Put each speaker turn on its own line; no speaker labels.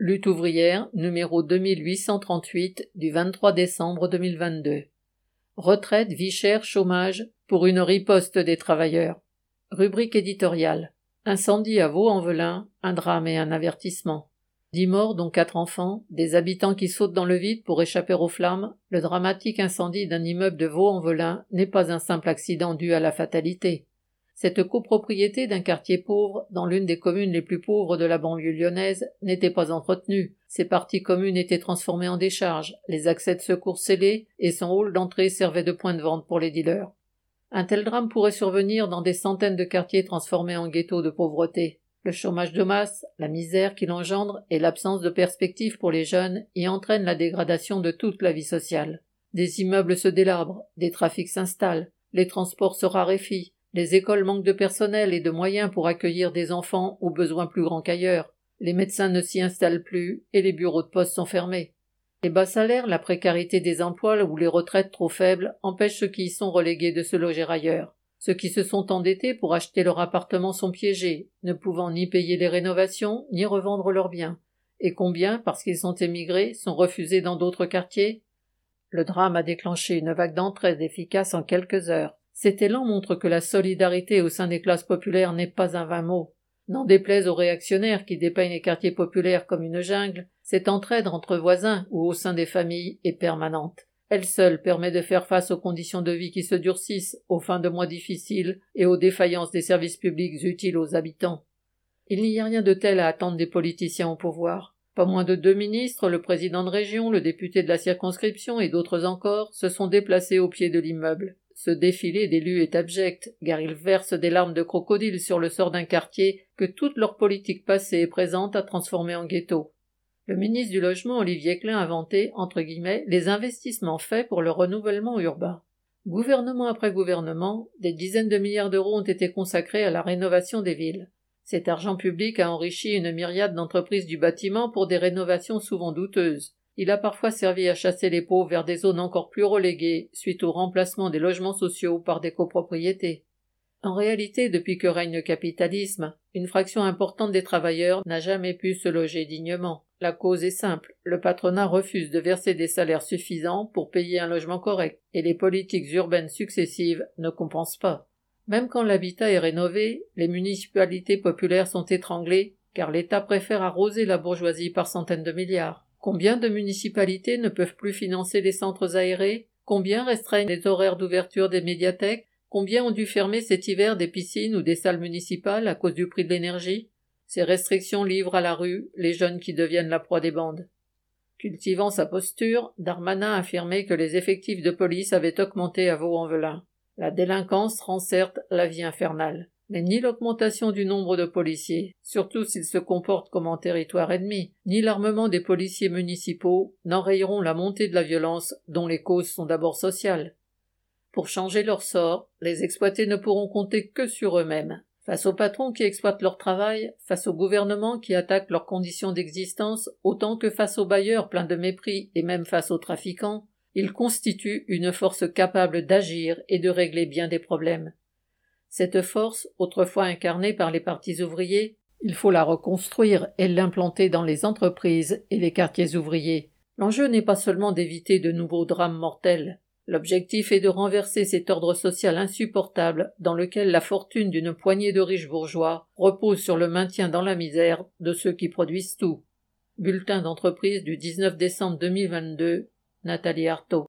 Lutte ouvrière, numéro 2838 du 23 décembre 2022. Retraite, vie chère, chômage, pour une riposte des travailleurs. Rubrique éditoriale. Incendie à Vaux-en-Velin, un drame et un avertissement. Dix morts, dont quatre enfants, des habitants qui sautent dans le vide pour échapper aux flammes, le dramatique incendie d'un immeuble de Vaux-en-Velin n'est pas un simple accident dû à la fatalité. Cette copropriété d'un quartier pauvre, dans l'une des communes les plus pauvres de la banlieue lyonnaise, n'était pas entretenue. Ses parties communes étaient transformées en décharges, les accès de secours scellés, et son hall d'entrée servait de point de vente pour les dealers. Un tel drame pourrait survenir dans des centaines de quartiers transformés en ghettos de pauvreté. Le chômage de masse, la misère qu'il engendre et l'absence de perspectives pour les jeunes y entraînent la dégradation de toute la vie sociale. Des immeubles se délabrent, des trafics s'installent, les transports se raréfient, les écoles manquent de personnel et de moyens pour accueillir des enfants aux besoins plus grands qu'ailleurs. Les médecins ne s'y installent plus et les bureaux de poste sont fermés. Les bas salaires, la précarité des emplois ou les retraites trop faibles empêchent ceux qui y sont relégués de se loger ailleurs. Ceux qui se sont endettés pour acheter leur appartement sont piégés, ne pouvant ni payer les rénovations, ni revendre leurs biens. Et combien, parce qu'ils sont émigrés, sont refusés dans d'autres quartiers? Le drame a déclenché une vague d'entraide efficace en quelques heures. Cet élan montre que la solidarité au sein des classes populaires n'est pas un vain mot. N'en déplaise aux réactionnaires qui dépeignent les quartiers populaires comme une jungle, cette entraide entre voisins ou au sein des familles est permanente. Elle seule permet de faire face aux conditions de vie qui se durcissent, aux fins de mois difficiles et aux défaillances des services publics utiles aux habitants. Il n'y a rien de tel à attendre des politiciens au pouvoir. Pas moins de deux ministres, le président de région, le député de la circonscription et d'autres encore se sont déplacés au pied de l'immeuble. Ce défilé d'élus est abject, car ils versent des larmes de crocodile sur le sort d'un quartier que toute leur politique passée et présente a transformé en ghetto. Le ministre du Logement Olivier Klein a inventé, entre guillemets, les investissements faits pour le renouvellement urbain. Gouvernement après gouvernement, des dizaines de milliards d'euros ont été consacrés à la rénovation des villes. Cet argent public a enrichi une myriade d'entreprises du bâtiment pour des rénovations souvent douteuses. Il a parfois servi à chasser les pauvres vers des zones encore plus reléguées suite au remplacement des logements sociaux par des copropriétés. En réalité, depuis que règne le capitalisme, une fraction importante des travailleurs n'a jamais pu se loger dignement. La cause est simple, le patronat refuse de verser des salaires suffisants pour payer un logement correct, et les politiques urbaines successives ne compensent pas. Même quand l'habitat est rénové, les municipalités populaires sont étranglées, car l'État préfère arroser la bourgeoisie par centaines de milliards. Combien de municipalités ne peuvent plus financer les centres aérés? Combien restreignent les horaires d'ouverture des médiathèques? Combien ont dû fermer cet hiver des piscines ou des salles municipales à cause du prix de l'énergie? Ces restrictions livrent à la rue les jeunes qui deviennent la proie des bandes. Cultivant sa posture, Darmanin affirmait que les effectifs de police avaient augmenté à Vaux-en-Velin. La délinquance rend certes la vie infernale mais ni l'augmentation du nombre de policiers, surtout s'ils se comportent comme en territoire ennemi, ni l'armement des policiers municipaux n'enrayeront la montée de la violence dont les causes sont d'abord sociales. Pour changer leur sort, les exploités ne pourront compter que sur eux-mêmes. Face aux patrons qui exploitent leur travail, face au gouvernement qui attaque leurs conditions d'existence, autant que face aux bailleurs pleins de mépris et même face aux trafiquants, ils constituent une force capable d'agir et de régler bien des problèmes. Cette force, autrefois incarnée par les partis ouvriers, il faut la reconstruire et l'implanter dans les entreprises et les quartiers ouvriers. L'enjeu n'est pas seulement d'éviter de nouveaux drames mortels. L'objectif est de renverser cet ordre social insupportable dans lequel la fortune d'une poignée de riches bourgeois repose sur le maintien dans la misère de ceux qui produisent tout. Bulletin d'entreprise du 19 décembre 2022. Nathalie Artaud.